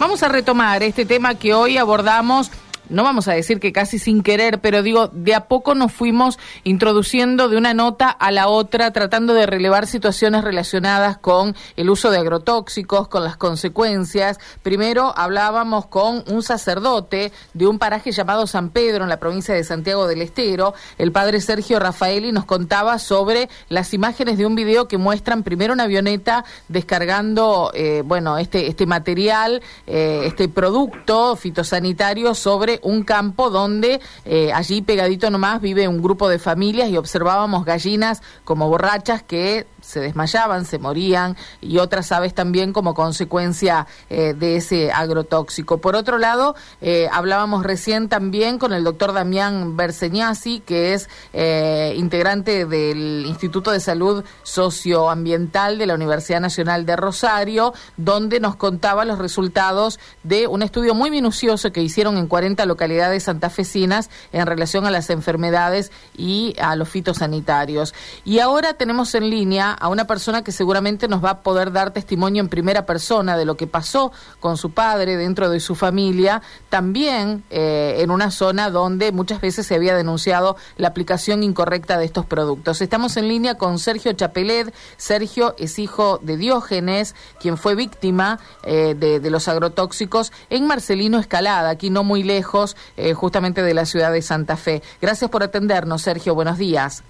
Vamos a retomar este tema que hoy abordamos no vamos a decir que casi sin querer, pero digo, de a poco nos fuimos introduciendo de una nota a la otra, tratando de relevar situaciones relacionadas con el uso de agrotóxicos, con las consecuencias. Primero hablábamos con un sacerdote de un paraje llamado San Pedro, en la provincia de Santiago del Estero, el padre Sergio Rafaeli nos contaba sobre las imágenes de un video que muestran primero una avioneta descargando, eh, bueno, este, este material, eh, este producto fitosanitario sobre un campo donde eh, allí pegadito nomás vive un grupo de familias y observábamos gallinas como borrachas que se desmayaban, se morían y otras aves también como consecuencia eh, de ese agrotóxico. Por otro lado, eh, hablábamos recién también con el doctor Damián Berseñasi, que es eh, integrante del Instituto de Salud Socioambiental de la Universidad Nacional de Rosario, donde nos contaba los resultados de un estudio muy minucioso que hicieron en 40 localidades santafesinas en relación a las enfermedades y a los fitosanitarios. Y ahora tenemos en línea a una persona que seguramente nos va a poder dar testimonio en primera persona de lo que pasó con su padre dentro de su familia, también eh, en una zona donde muchas veces se había denunciado la aplicación incorrecta de estos productos. Estamos en línea con Sergio Chapelet. Sergio es hijo de Diógenes, quien fue víctima eh, de, los agrotóxicos en Marcelino Escalada, aquí no muy lejos, eh, justamente de la ciudad de Santa Fe. Gracias por atendernos, Sergio. Buenos días.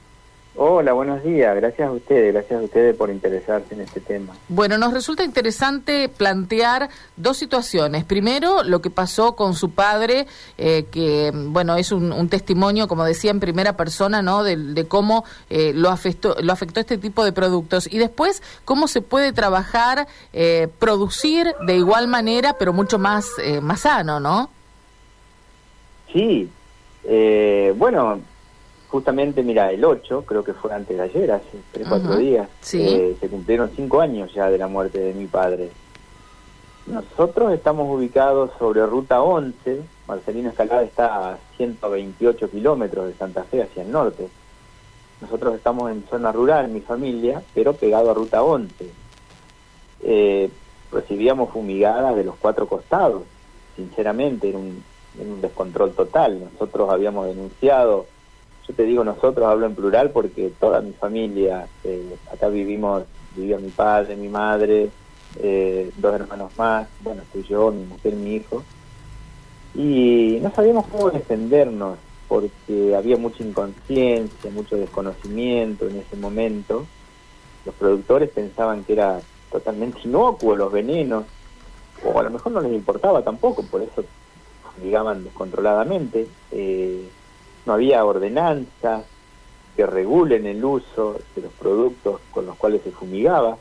Hola, buenos días. Gracias a ustedes, gracias a ustedes por interesarse en este tema. Bueno, nos resulta interesante plantear dos situaciones. Primero, lo que pasó con su padre, eh, que, bueno, es un, testimonio, como decía, en primera persona, ¿no? De, cómo eh, lo, afectó, lo afectó este tipo de productos. Y después, cómo se puede trabajar, eh, producir de igual manera, pero mucho más, más sano, ¿no? Sí. bueno, justamente, mira, el 8, creo que fue antes de ayer, hace 3, 4 días, eh, se cumplieron 5 años ya de la muerte de mi padre. Nosotros estamos ubicados sobre Ruta 11, Marcelino Escalada está a 128 kilómetros de Santa Fe hacia el norte. Nosotros estamos en zona rural, mi familia, pero pegado a Ruta 11. Eh, recibíamos fumigadas de los cuatro costados, sinceramente, un, en un descontrol total. Nosotros habíamos denunciado yo te digo nosotros, hablo en plural porque toda mi familia, eh, acá vivimos, vivía mi padre, mi madre, eh, dos hermanos más, bueno, estoy yo, mi mujer, mi hijo, y no sabíamos cómo defendernos porque había mucha inconsciencia, mucho desconocimiento en ese momento. Los productores pensaban que era totalmente inocuo los venenos, o a lo mejor no les importaba tampoco, por eso fumigaban descontroladamente. Eh, no había ordenanzas que regulen el uso de los productos con los cuales se fumigaba.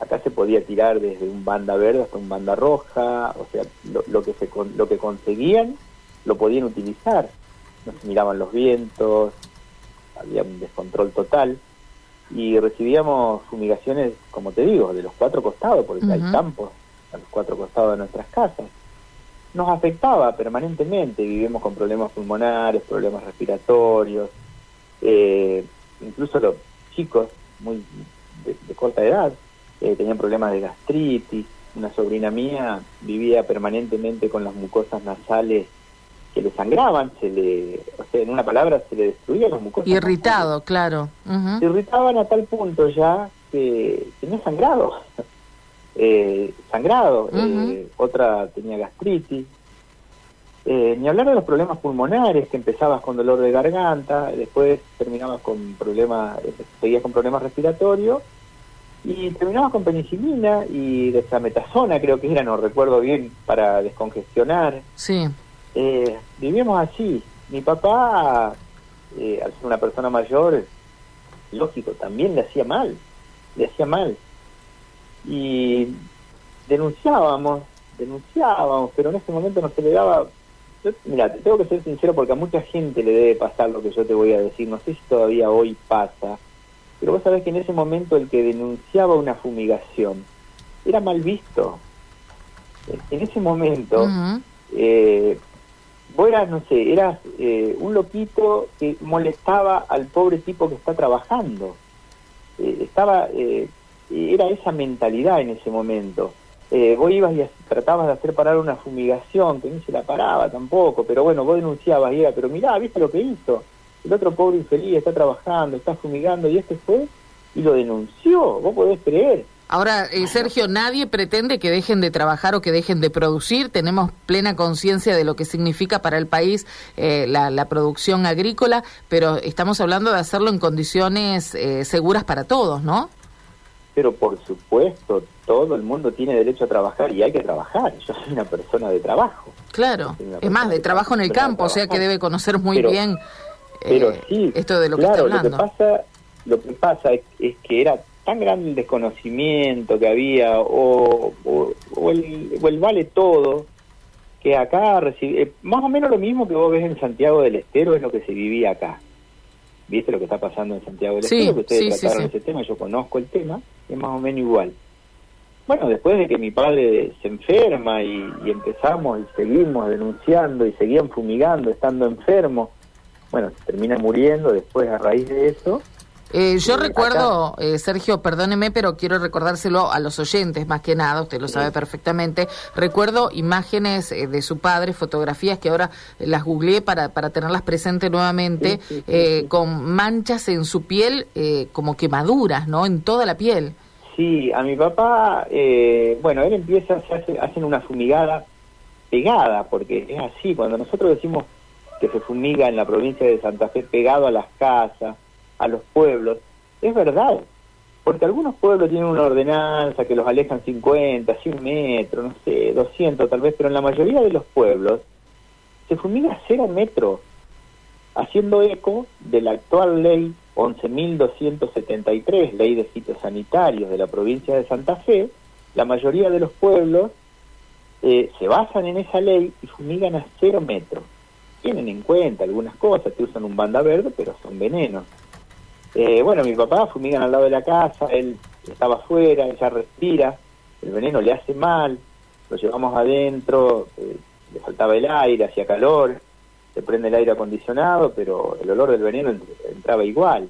Acá se podía tirar desde un banda verde hasta un banda roja, o sea, lo, que, se, lo que conseguían lo podían utilizar. No se miraban los vientos, había un descontrol total y recibíamos fumigaciones, como te digo, de los cuatro costados, porque hay campos a los cuatro costados de nuestras casas nos afectaba permanentemente, vivimos con problemas pulmonares, problemas respiratorios, eh, incluso los chicos muy de, corta edad eh, tenían problemas de gastritis, una sobrina mía vivía permanentemente con las mucosas nasales que le sangraban, se le, o sea, en una palabra se le destruían las mucosas. Irritado, claro. Se irritaban a tal punto ya que tenía sangrado. Eh, sangrado, eh, otra tenía gastritis. Eh, ni hablar de los problemas pulmonares, que empezabas con dolor de garganta, después terminabas con problemas, eh, seguías con problemas respiratorios, y terminabas con penicilina y dexametasona, creo que era, no recuerdo bien, para descongestionar. Sí. vivíamos así. Mi papá, al ser una persona mayor, lógico, también le hacía mal, le hacía mal y denunciábamos, denunciábamos, pero en ese momento no se le daba... mira, te tengo que ser sincero porque a mucha gente le debe pasar lo que yo te voy a decir, no sé si todavía hoy pasa, pero vos sabés que en ese momento el que denunciaba una fumigación era mal visto. En ese momento, eh, vos eras, no sé, eras eh, un loquito que molestaba al pobre tipo que está trabajando. Eh, estaba era esa mentalidad en ese momento. eh, vos ibas y tratabas de hacer parar una fumigación, que no se la paraba tampoco, pero bueno, vos denunciabas y era, pero mirá, ¿viste lo que hizo? El otro pobre infeliz está trabajando, está fumigando y este fue y lo denunció, vos podés creer. Ahora, eh, Sergio, nadie pretende que dejen de trabajar o que dejen de producir. Tenemos plena conciencia de lo que significa para el país eh, la, producción agrícola, pero estamos hablando de hacerlo en condiciones eh, seguras para todos, ¿no? Pero por supuesto, todo el mundo tiene derecho a trabajar y hay que trabajar. Yo soy una persona de trabajo. Claro, es más, de trabajo en el campo, o sea que debe conocer muy bien pero sí, esto de lo que está hablando. Lo que pasa, lo que pasa es que era tan grande el desconocimiento que había o, o, el, vale todo que acá eh, más o menos lo mismo que vos ves en Santiago del Estero es lo que se vivía acá. ¿Viste lo que está pasando en Santiago del Estero? Que ustedes trataron ese tema, yo conozco el tema, es más o menos igual. Bueno, después de que mi padre se enferma y, y empezamos y seguimos denunciando y seguían fumigando estando enfermo, bueno, se termina muriendo después a raíz de eso, eh, yo recuerdo, eh, Sergio, perdóneme, pero quiero recordárselo a los oyentes más que nada, usted lo sabe perfectamente. Recuerdo imágenes eh, de su padre, fotografías que ahora las googleé para, para tenerlas presentes nuevamente, con manchas en su piel como quemaduras, ¿no? En toda la piel. Sí, a mi papá, bueno, él empieza, se hace, hacen una fumigada pegada, porque es así, cuando nosotros decimos que se fumiga en la provincia de Santa Fe pegado a las casas, a los pueblos. Es verdad, porque algunos pueblos tienen una ordenanza que los alejan 50, 100 metros, no sé, 200 tal vez, pero en la mayoría de los pueblos se fumiga cero metros, haciendo eco de la actual ley 11.273, ley de fitosanitarios de la provincia de Santa Fe, la mayoría de los pueblos eh, se basan en esa ley y fumigan a cero metros. Tienen en cuenta algunas cosas, te usan un banda verde, pero son venenos. Eh, bueno, mi papá fumigan al lado de la casa, él estaba afuera, ella respira, el veneno le hace mal, lo llevamos adentro, eh, le faltaba el aire, hacía calor, se prende el aire acondicionado, pero el olor del veneno entraba igual.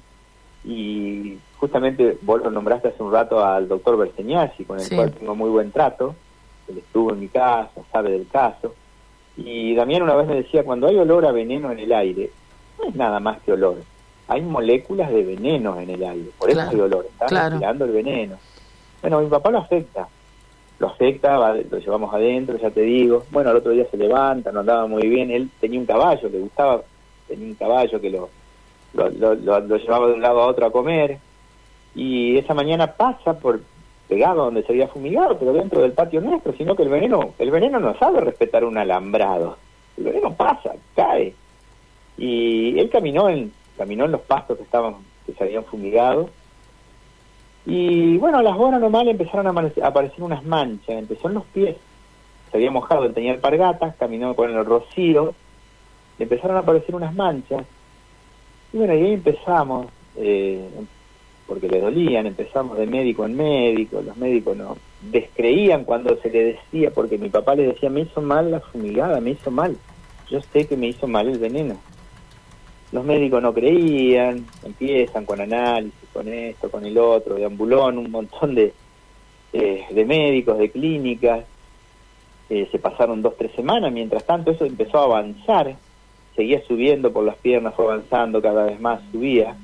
Y justamente vos lo nombraste hace un rato al doctor Berseñasi, con el cual tengo muy buen trato, él estuvo en mi casa, sabe del caso. Y Damián una vez me decía, cuando hay olor a veneno en el aire, no es nada más que olor, hay moléculas de veneno en el aire, por eso hay olor, está respirando el veneno. Bueno, mi papá lo afecta, lo afecta, lo llevamos adentro, ya te digo. Bueno, al otro día se levanta, no andaba muy bien, él tenía un caballo, le gustaba, tenía un caballo que lo, lo, lo, llevaba de un lado a otro a comer, y esa mañana pasa por pegado donde se había fumigado, pero dentro del patio nuestro, sino que el veneno, el veneno no sabe respetar un alambrado, el veneno pasa, cae. Y él caminó en caminó en los pastos que estaban que se habían fumigado y bueno a las horas normales empezaron a aparecer unas manchas empezó en los pies. Se había mojado él tenía alpargatas caminó con el rocío y empezaron a aparecer unas manchas. Y bueno y ahí empezamos eh, porque le dolían empezamos de médico en médico los médicos no descreían cuando se le decía porque mi papá le decía me hizo mal la fumigada me hizo mal yo sé que me hizo mal el veneno los médicos no creían, empiezan con análisis, con esto, con el otro, de ambulón, un montón de, eh, de médicos, de clínicas. Eh, se pasaron dos, tres semanas, mientras tanto eso empezó a avanzar, seguía subiendo por las piernas, fue avanzando cada vez más, subía.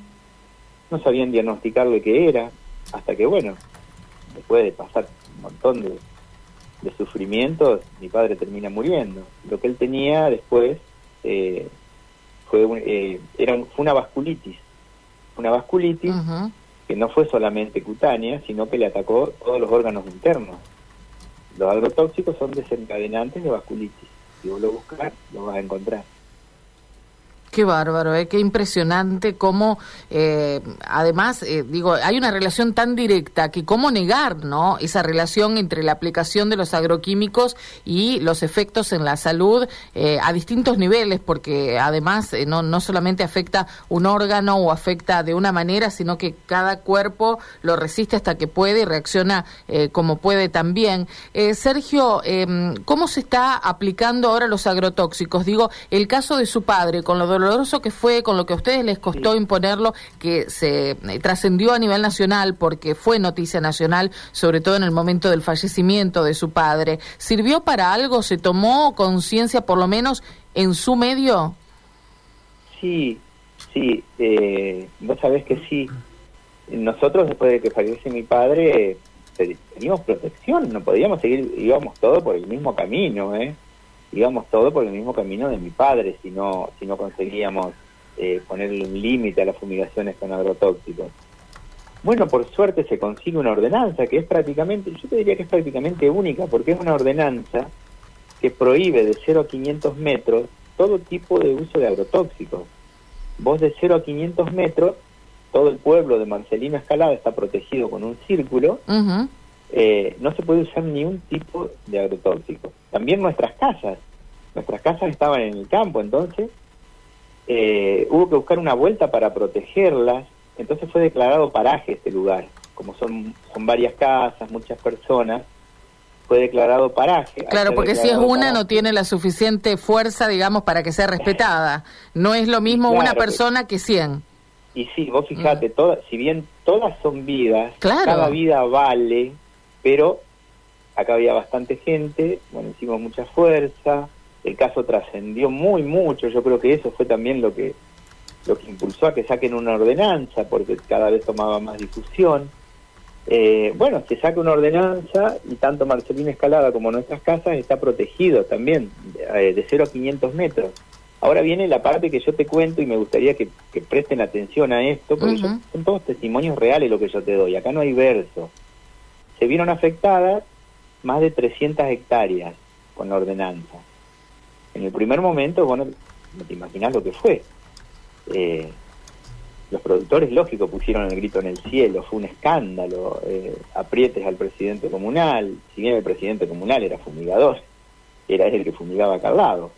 No sabían diagnosticar lo que era, hasta que bueno, después de pasar un montón de, de sufrimientos, mi padre termina muriendo. Lo que él tenía después... Eh, fue, eh, era fue una vasculitis, una vasculitis que no fue solamente cutánea, sino que le atacó todos los órganos internos. Los agrotóxicos son desencadenantes de vasculitis. Si vos lo buscas, lo vas a encontrar. Qué bárbaro, ¿eh? qué impresionante cómo, eh, además, eh, digo, hay una relación tan directa que cómo negar, ¿no? Esa relación entre la aplicación de los agroquímicos y los efectos en la salud eh, a distintos niveles, porque además eh, no, no solamente afecta un órgano o afecta de una manera, sino que cada cuerpo lo resiste hasta que puede y reacciona como puede también. Sergio, em, ¿cómo se está aplicando ahora los agrotóxicos? Digo, el caso de su padre con los dolores doloroso que fue, con lo que a ustedes les costó imponerlo, que se eh, trascendió a nivel nacional porque fue noticia nacional, sobre todo en el momento del fallecimiento de su padre. ¿Sirvió para algo? ¿Se tomó conciencia, por lo menos, en su medio? Sí, sí. Eh, vos sabés que sí. Nosotros, después de que fallece mi padre, teníamos protección, no podíamos seguir, íbamos todo por el mismo camino, ¿eh? Íbamos todo por el mismo camino de mi padre si no, si no conseguíamos eh, ponerle un límite a las fumigaciones con agrotóxicos. Bueno, por suerte se consigue una ordenanza que es prácticamente, yo te diría que es prácticamente única, porque es una ordenanza que prohíbe de 0 a 500 metros todo tipo de uso de agrotóxicos. Vos de 0 a 500 metros, todo el pueblo de Marcelino Escalada está protegido con un círculo, eh, no se puede usar ni un tipo de agrotóxico. También nuestras casas, nuestras casas estaban en el campo, entonces eh, hubo que buscar una vuelta para protegerlas, entonces fue declarado paraje este lugar, como son, son varias casas, muchas personas, fue declarado paraje. Claro, porque si es una no tiene la suficiente fuerza, digamos, para que sea respetada. No es lo mismo una persona que cien. Y sí, vos fijate, mm. todas, si bien todas son vidas, cada vida vale, pero acá había bastante gente, bueno, hicimos mucha fuerza, el caso trascendió muy mucho, yo creo que eso fue también lo que lo que impulsó a que saquen una ordenanza, porque cada vez tomaba más difusión. Eh, bueno, se saca una ordenanza y tanto Marcelina Escalada como nuestras casas está protegido también, eh, de 0 a 500 metros. Ahora viene la parte que yo te cuento y me gustaría que, presten atención a esto, porque son todos testimonios reales lo que yo te doy, acá no hay verso se vieron afectadas más de 300 hectáreas con la ordenanza. En el primer momento, bueno, no te imaginas lo que fue. Eh, los productores, lógico, pusieron el grito en el cielo, fue un escándalo, eh, aprietes al presidente comunal, si bien el presidente comunal era fumigador, era él el que fumigaba acá al lado.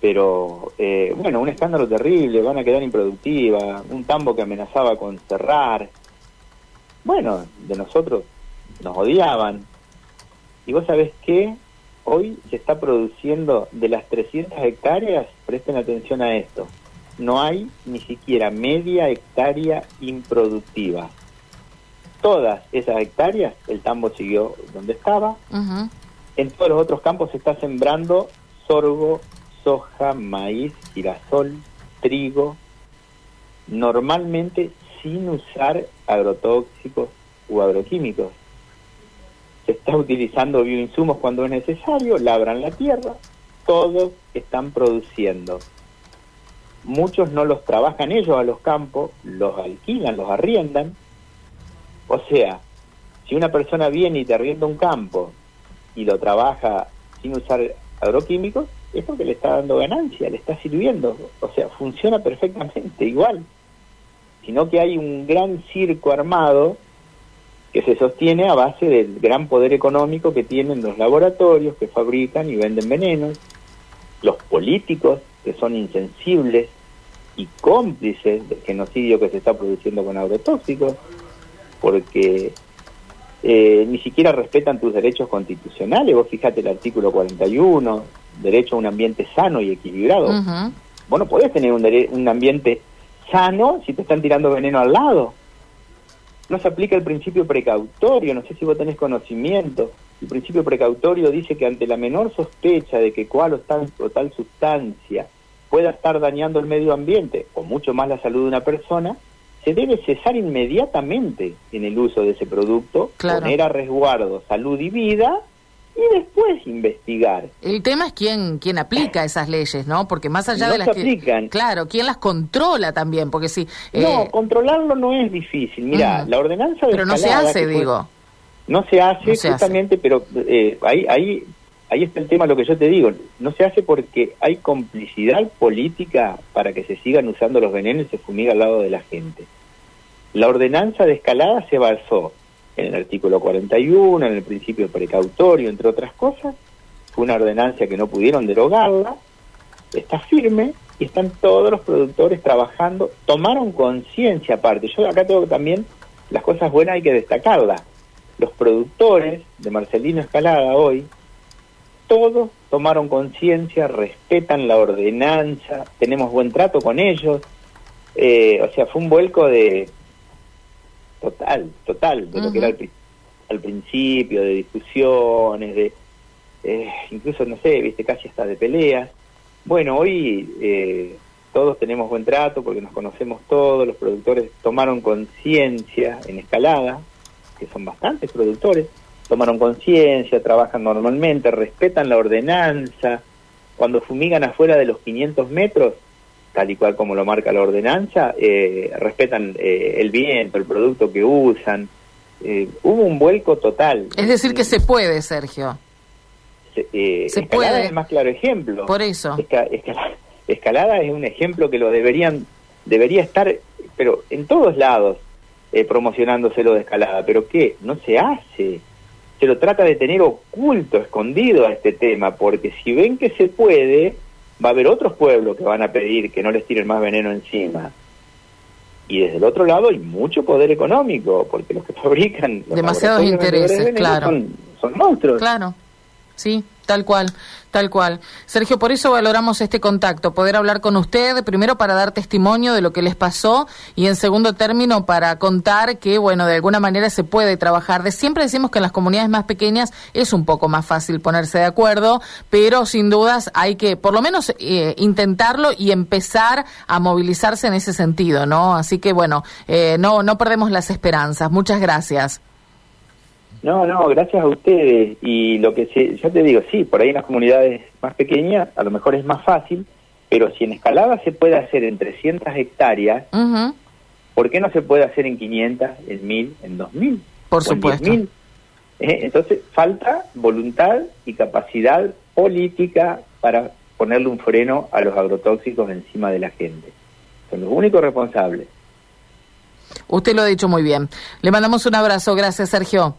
Pero, eh, bueno, un escándalo terrible, van a quedar improductivas, un tambo que amenazaba con cerrar. Bueno, de nosotros nos odiaban. Y vos sabés que hoy se está produciendo de las 300 hectáreas, presten atención a esto, no hay ni siquiera media hectárea improductiva. Todas esas hectáreas, el tambo siguió donde estaba. En todos los otros campos se está sembrando sorgo, soja, maíz, girasol, trigo, normalmente sin usar agrotóxicos o agroquímicos se está utilizando bioinsumos cuando es necesario, labran la tierra, todos están produciendo. Muchos no los trabajan ellos a los campos, los alquilan, los arriendan. O sea, si una persona viene y te arrienda un campo y lo trabaja sin usar agroquímicos, es porque le está dando ganancia, le está sirviendo. O sea, funciona perfectamente igual. Sino que hay un gran circo armado que se sostiene a base del gran poder económico que tienen los laboratorios que fabrican y venden venenos, los políticos que son insensibles y cómplices del genocidio que se está produciendo con agrotóxicos, porque eh, ni siquiera respetan tus derechos constitucionales. Vos fíjate el artículo 41, derecho a un ambiente sano y equilibrado. Vos no podés tener un, un ambiente sano si te están tirando veneno al lado no se aplica el principio precautorio, no sé si vos tenés conocimiento. El principio precautorio dice que ante la menor sospecha de que cual o tal, o tal sustancia pueda estar dañando el medio ambiente o mucho más la salud de una persona, se debe cesar inmediatamente en el uso de ese producto, poner a resguardo salud y vida y después investigar. El tema es quién, quién aplica esas leyes, ¿no? Porque más allá de las se aplican. Claro, quién las controla también, porque si... No, eh, controlarlo no es difícil. Mira, la ordenanza de Pero no se hace, digo. No se hace justamente, pero eh, ahí, ahí, ahí está el tema, lo que yo te digo. No se hace porque hay complicidad política para que se sigan usando los venenos y se fumiga al lado de la gente. La ordenanza de escalada se basó en el artículo 41, en el principio precautorio, entre otras cosas. Fue una ordenancia que no pudieron derogarla, está firme y están todos los productores trabajando, tomaron conciencia aparte. Yo acá tengo también las cosas buenas hay que destacarlas. Los productores de Marcelino Escalada hoy todos tomaron conciencia, respetan la ordenanza, tenemos buen trato con ellos. Eh, o sea, fue un vuelco de total, total, de lo que era al, principio, de discusiones, de eh, incluso, no sé, viste, casi hasta de peleas. Bueno, hoy eh, todos tenemos buen trato porque nos conocemos todos, los productores tomaron conciencia en escalada, que son bastantes productores, tomaron conciencia, trabajan normalmente, respetan la ordenanza, cuando fumigan afuera de los 500 metros, tal y cual como lo marca la ordenanza, eh, respetan eh, el viento, el producto que usan. Eh, hubo un vuelco total. Es decir, que se puede, Sergio. Se, se puede. es el más claro ejemplo. Por eso. escalada es un ejemplo que lo deberían, debería estar, pero en todos lados, promocionándose lo de escalada. Pero ¿qué? No se hace se lo trata de tener oculto, escondido a este tema, porque si ven que se puede, va a haber otros pueblos que van a pedir que no les tiren más veneno encima. Y desde el otro lado hay mucho poder económico, porque los que fabrican... Demasiados intereses, claro. Son, son monstruos. Claro, sí. Tal cual, tal cual. Sergio, por eso valoramos este contacto, poder hablar con usted, primero para dar testimonio de lo que les pasó y en segundo término para contar que, bueno, de alguna manera se puede trabajar. De siempre decimos que en las comunidades más pequeñas es un poco más fácil ponerse de acuerdo, pero sin dudas hay que por lo menos eh, intentarlo y empezar a movilizarse en ese sentido, ¿no? Así que, bueno, eh, no, no perdemos las esperanzas. Muchas gracias. No, no, gracias a ustedes. Y lo que se, ya te digo, sí, por ahí en las comunidades más pequeñas a lo mejor es más fácil, pero si en escalada se puede hacer en 300 hectáreas, ¿por qué no se puede hacer en 500, en 1000, en 2000? Por supuesto. ¿Eh? Entonces falta voluntad y capacidad política para ponerle un freno a los agrotóxicos encima de la gente. Son los únicos responsables. Usted lo ha dicho muy bien. Le mandamos un abrazo. Gracias, Sergio.